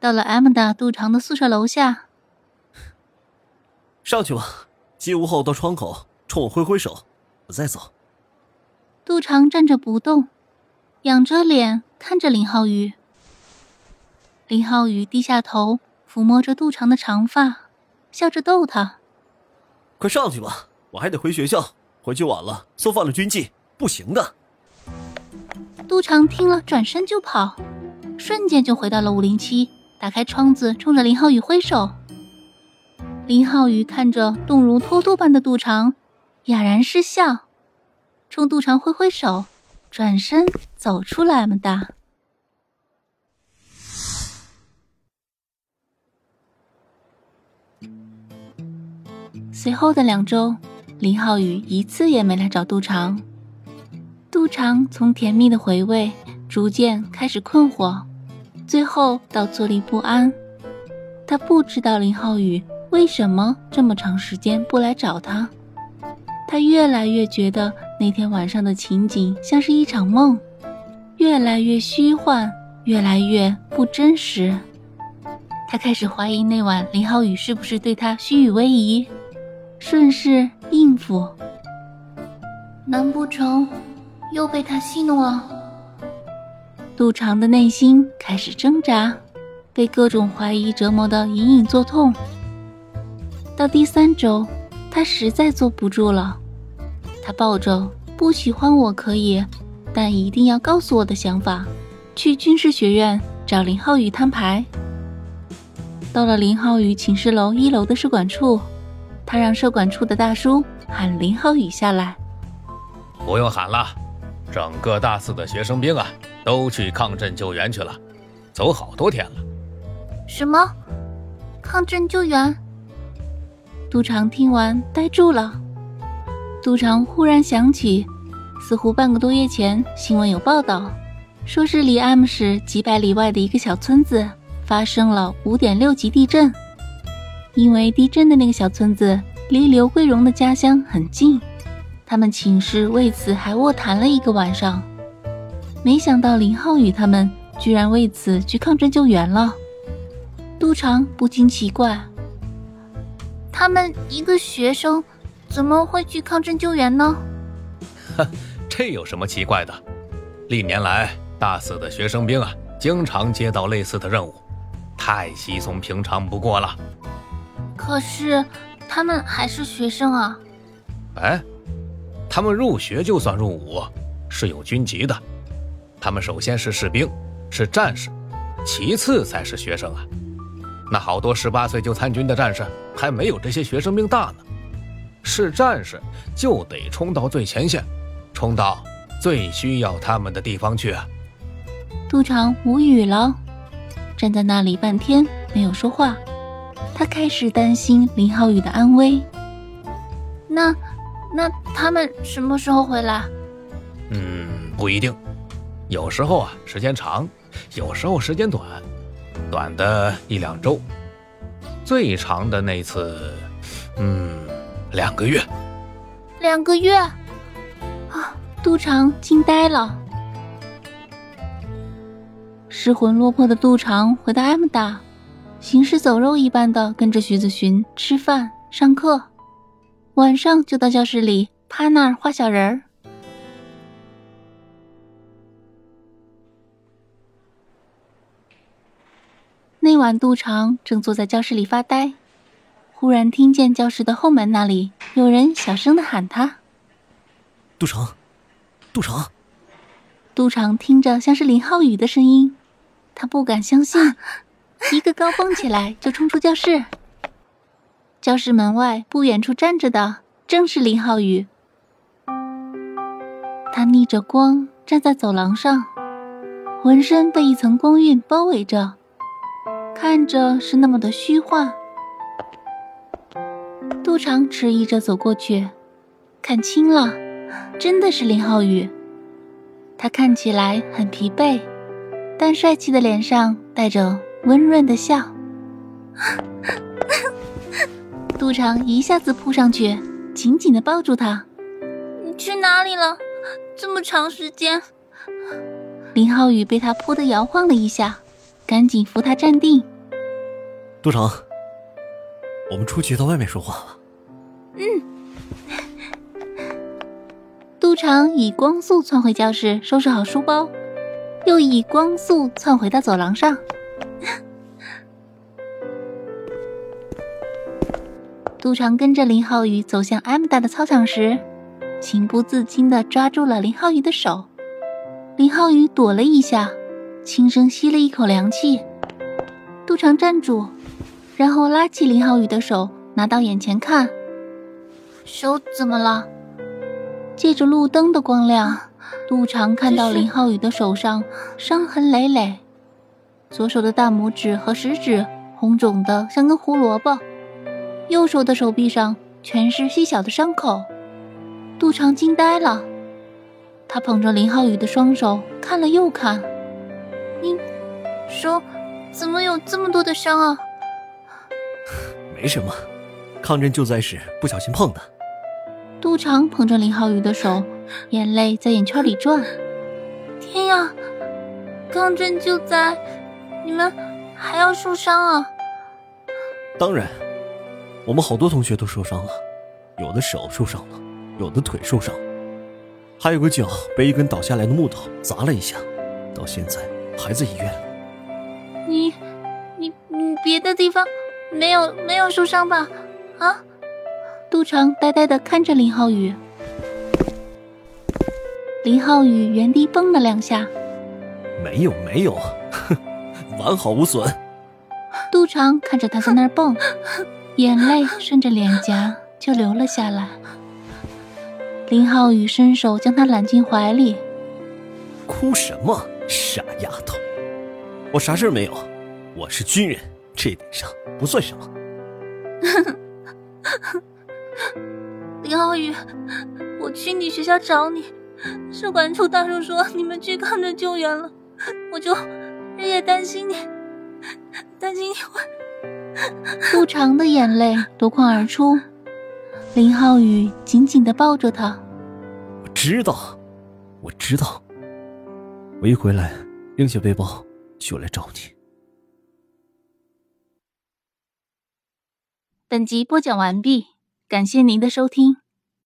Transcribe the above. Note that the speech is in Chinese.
到了 M 大杜长的宿舍楼下，上去吧。进屋后到窗口，冲我挥挥手，我再走。杜长站着不动，仰着脸看着林浩宇。林浩宇低下头，抚摸着杜长的长发，笑着逗他：“快上去吧，我还得回学校，回去晚了送犯了军纪，不行的。”杜长听了，转身就跑，瞬间就回到了五零七。打开窗子，冲着林浩宇挥手。林浩宇看着动如脱兔般的杜长，哑然失笑，冲杜长挥挥手，转身走出了 M 大。随后的两周，林浩宇一次也没来找杜长。杜长从甜蜜的回味，逐渐开始困惑。最后到坐立不安，他不知道林浩宇为什么这么长时间不来找他。他越来越觉得那天晚上的情景像是一场梦，越来越虚幻，越来越不真实。他开始怀疑那晚林浩宇是不是对他虚与委蛇，顺势应付。难不成又被他戏弄了？杜长的内心开始挣扎，被各种怀疑折磨的隐隐作痛。到第三周，他实在坐不住了，他抱着不喜欢我可以，但一定要告诉我的想法，去军事学院找林浩宇摊牌。到了林浩宇寝室楼一楼的舍管处，他让舍管处的大叔喊林浩宇下来。不用喊了，整个大四的学生兵啊！都去抗震救援去了，走好多天了。什么？抗震救援？杜长听完呆住了。杜长忽然想起，似乎半个多月前新闻有报道，说是离 M 市几百里外的一个小村子发生了五点六级地震。因为地震的那个小村子离刘桂荣的家乡很近，他们寝室为此还卧谈了一个晚上。没想到林浩宇他们居然为此去抗震救援了，杜长不禁奇怪：他们一个学生怎么会去抗震救援呢？哼，这有什么奇怪的？历年来，大四的学生兵啊，经常接到类似的任务，太稀松平常不过了。可是他们还是学生啊！哎，他们入学就算入伍，是有军籍的。他们首先是士兵，是战士，其次才是学生啊。那好多十八岁就参军的战士，还没有这些学生兵大呢。是战士就得冲到最前线，冲到最需要他们的地方去啊。杜长无语了，站在那里半天没有说话。他开始担心林浩宇的安危。那，那他们什么时候回来？嗯，不一定。有时候啊，时间长；有时候时间短，短的一两周，最长的那次，嗯，两个月。两个月，啊！杜长惊呆了。失魂落魄的杜长回到 M 大，行尸走肉一般的跟着徐子寻吃饭、上课，晚上就到教室里趴那儿画小人儿。那晚，杜长正坐在教室里发呆，忽然听见教室的后门那里有人小声的喊他：“杜长，杜长。”杜长听着像是林浩宇的声音，他不敢相信，一个高蹦起来就冲出教室。教室门外不远处站着的正是林浩宇，他逆着光站在走廊上，浑身被一层光晕包围着。看着是那么的虚幻。杜长迟疑着走过去，看清了，真的是林浩宇。他看起来很疲惫，但帅气的脸上带着温润的笑。杜长一下子扑上去，紧紧的抱住他。你去哪里了？这么长时间？林浩宇被他扑的摇晃了一下，赶紧扶他站定。杜长，我们出去到外面说话吧。嗯。杜长以光速窜回教室，收拾好书包，又以光速窜回到走廊上。杜长跟着林浩宇走向 M 大的操场时，情不自禁地抓住了林浩宇的手。林浩宇躲了一下，轻声吸了一口凉气。杜长站住，然后拉起林浩宇的手，拿到眼前看。手怎么了？借着路灯的光亮，杜长看到林浩宇的手上伤痕累累，左手的大拇指和食指红肿的像根胡萝卜，右手的手臂上全是细小的伤口。杜长惊呆了，他捧着林浩宇的双手看了又看，你手怎么有这么多的伤啊？没什么，抗震救灾时不小心碰的。杜长捧着林浩宇的手，眼泪在眼圈里转。天呀，抗震救灾，你们还要受伤啊？当然，我们好多同学都受伤了，有的手受伤了，有的腿受伤，还有个脚被一根倒下来的木头砸了一下，到现在还在医院。你、你、你别的地方没有没有受伤吧？啊？杜长呆呆的看着林浩宇，林浩宇原地蹦了两下，没有没有，哼，完好无损。杜长看着他在那儿蹦，眼泪顺着脸颊就流了下来。林浩宇伸手将他揽进怀里，哭什么，傻丫头，我啥事没有，我是军人，这点伤不算什么。林浩宇，我去你学校找你，社管处大叔说你们去抗震救援了，我就日夜担心你，担心你会。杜长的眼泪夺眶而出，林浩宇紧紧的抱着他。我知道，我知道，我一回来拎下背包就来找你。本集播讲完毕。感谢您的收听。